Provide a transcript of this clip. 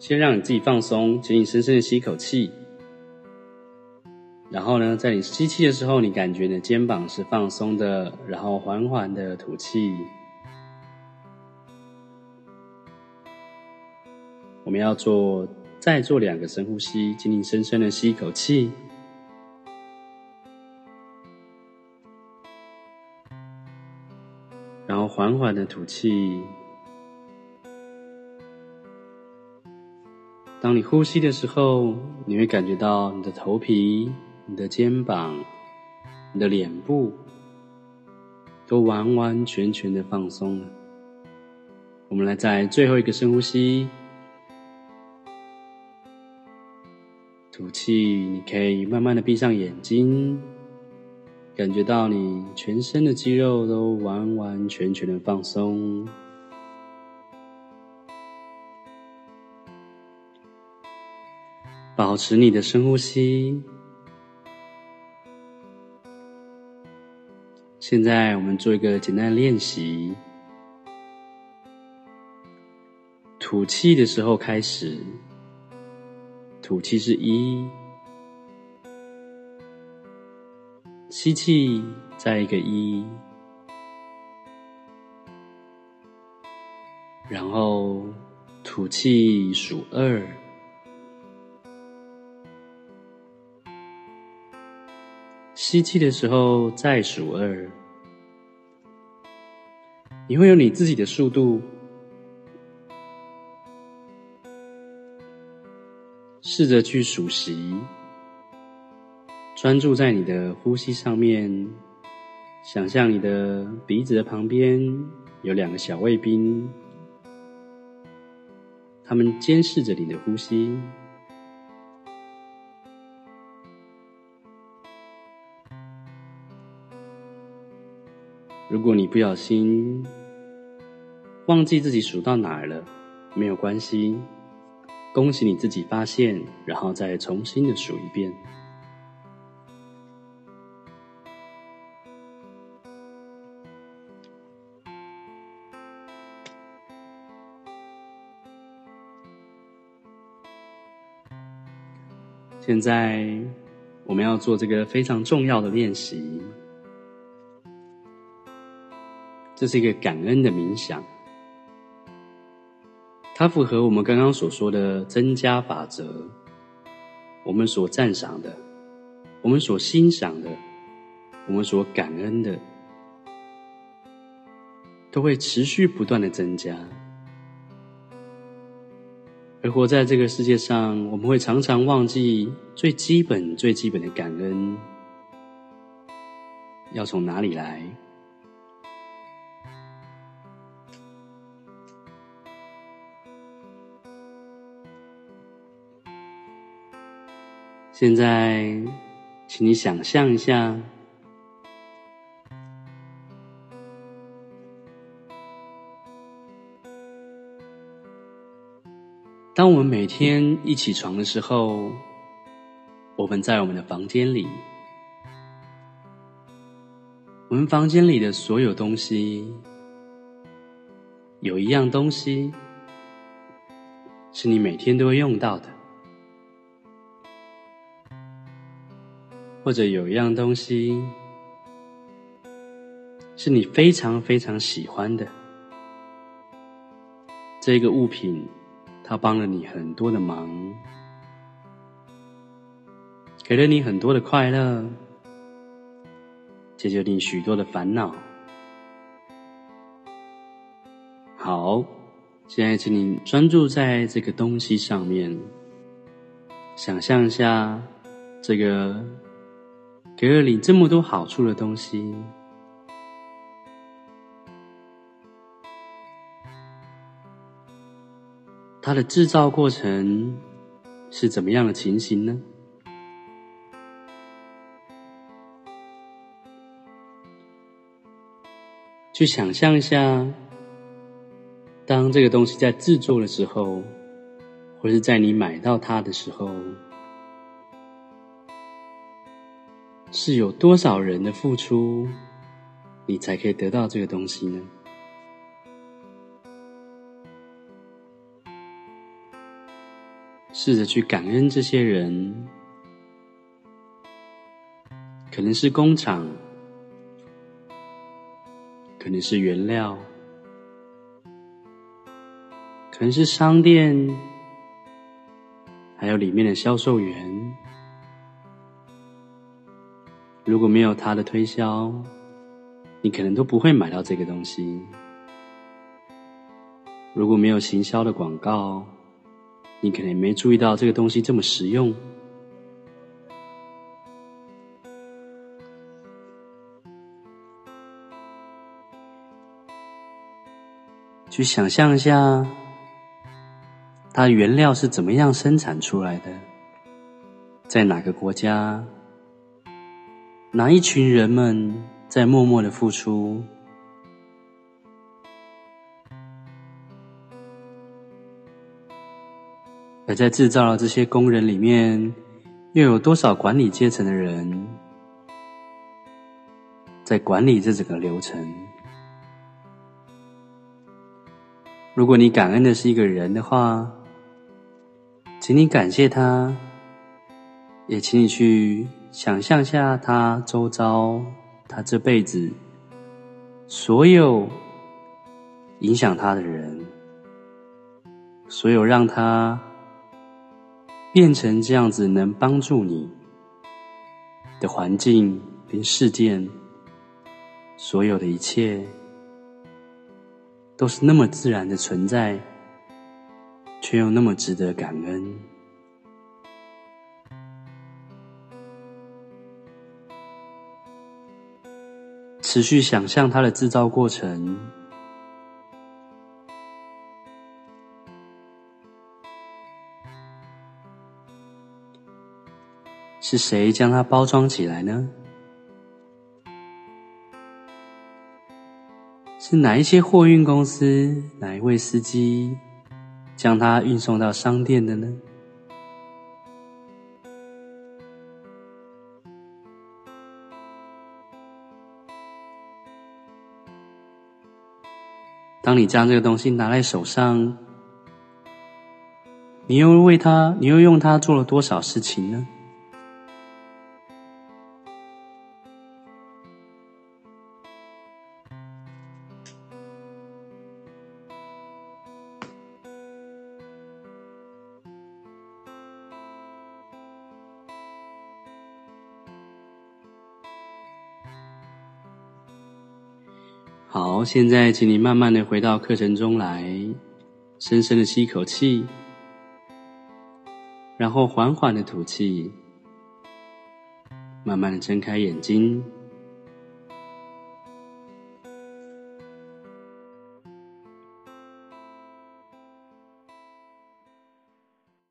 先让你自己放松，请你深深的吸一口气。然后呢，在你吸气的时候，你感觉你的肩膀是放松的，然后缓缓的吐气。我们要做，再做两个深呼吸，请你深深的吸一口气，然后缓缓的吐气。当你呼吸的时候，你会感觉到你的头皮、你的肩膀、你的脸部都完完全全的放松了。我们来再最后一个深呼吸，吐气，你可以慢慢的闭上眼睛，感觉到你全身的肌肉都完完全全的放松。保持你的深呼吸。现在我们做一个简单的练习。吐气的时候开始，吐气是一，吸气再一个一，然后吐气数二。吸气的时候再数二，你会有你自己的速度，试着去数息，专注在你的呼吸上面，想象你的鼻子的旁边有两个小卫兵，他们监视着你的呼吸。如果你不小心忘记自己数到哪儿了，没有关系，恭喜你自己发现，然后再重新的数一遍。现在我们要做这个非常重要的练习。这是一个感恩的冥想，它符合我们刚刚所说的增加法则。我们所赞赏的，我们所欣赏的，我们所感恩的，都会持续不断的增加。而活在这个世界上，我们会常常忘记最基本、最基本的感恩，要从哪里来？现在，请你想象一下，当我们每天一起床的时候，我们在我们的房间里，我们房间里的所有东西，有一样东西是你每天都会用到的。或者有一样东西是你非常非常喜欢的，这个物品它帮了你很多的忙，给了你很多的快乐，解决你许多的烦恼。好，现在请你专注在这个东西上面，想象一下这个。给了你这么多好处的东西，它的制造过程是怎么样的情形呢？去想象一下，当这个东西在制作的时候，或是在你买到它的时候。是有多少人的付出，你才可以得到这个东西呢？试着去感恩这些人，可能是工厂，可能是原料，可能是商店，还有里面的销售员。如果没有他的推销，你可能都不会买到这个东西。如果没有行销的广告，你可能也没注意到这个东西这么实用。去想象一下，它原料是怎么样生产出来的，在哪个国家，哪一群人们在默默的付出。而在制造的这些工人里面，又有多少管理阶层的人在管理这整个流程？如果你感恩的是一个人的话，请你感谢他，也请你去想象下他周遭，他这辈子所有影响他的人，所有让他。变成这样子，能帮助你的环境跟事件，所有的一切，都是那么自然的存在，却又那么值得感恩。持续想象它的制造过程。是谁将它包装起来呢？是哪一些货运公司，哪一位司机将它运送到商店的呢？当你将这个东西拿在手上，你又为它，你又用它做了多少事情呢？好，现在请你慢慢的回到课程中来，深深的吸一口气，然后缓缓的吐气，慢慢的睁开眼睛。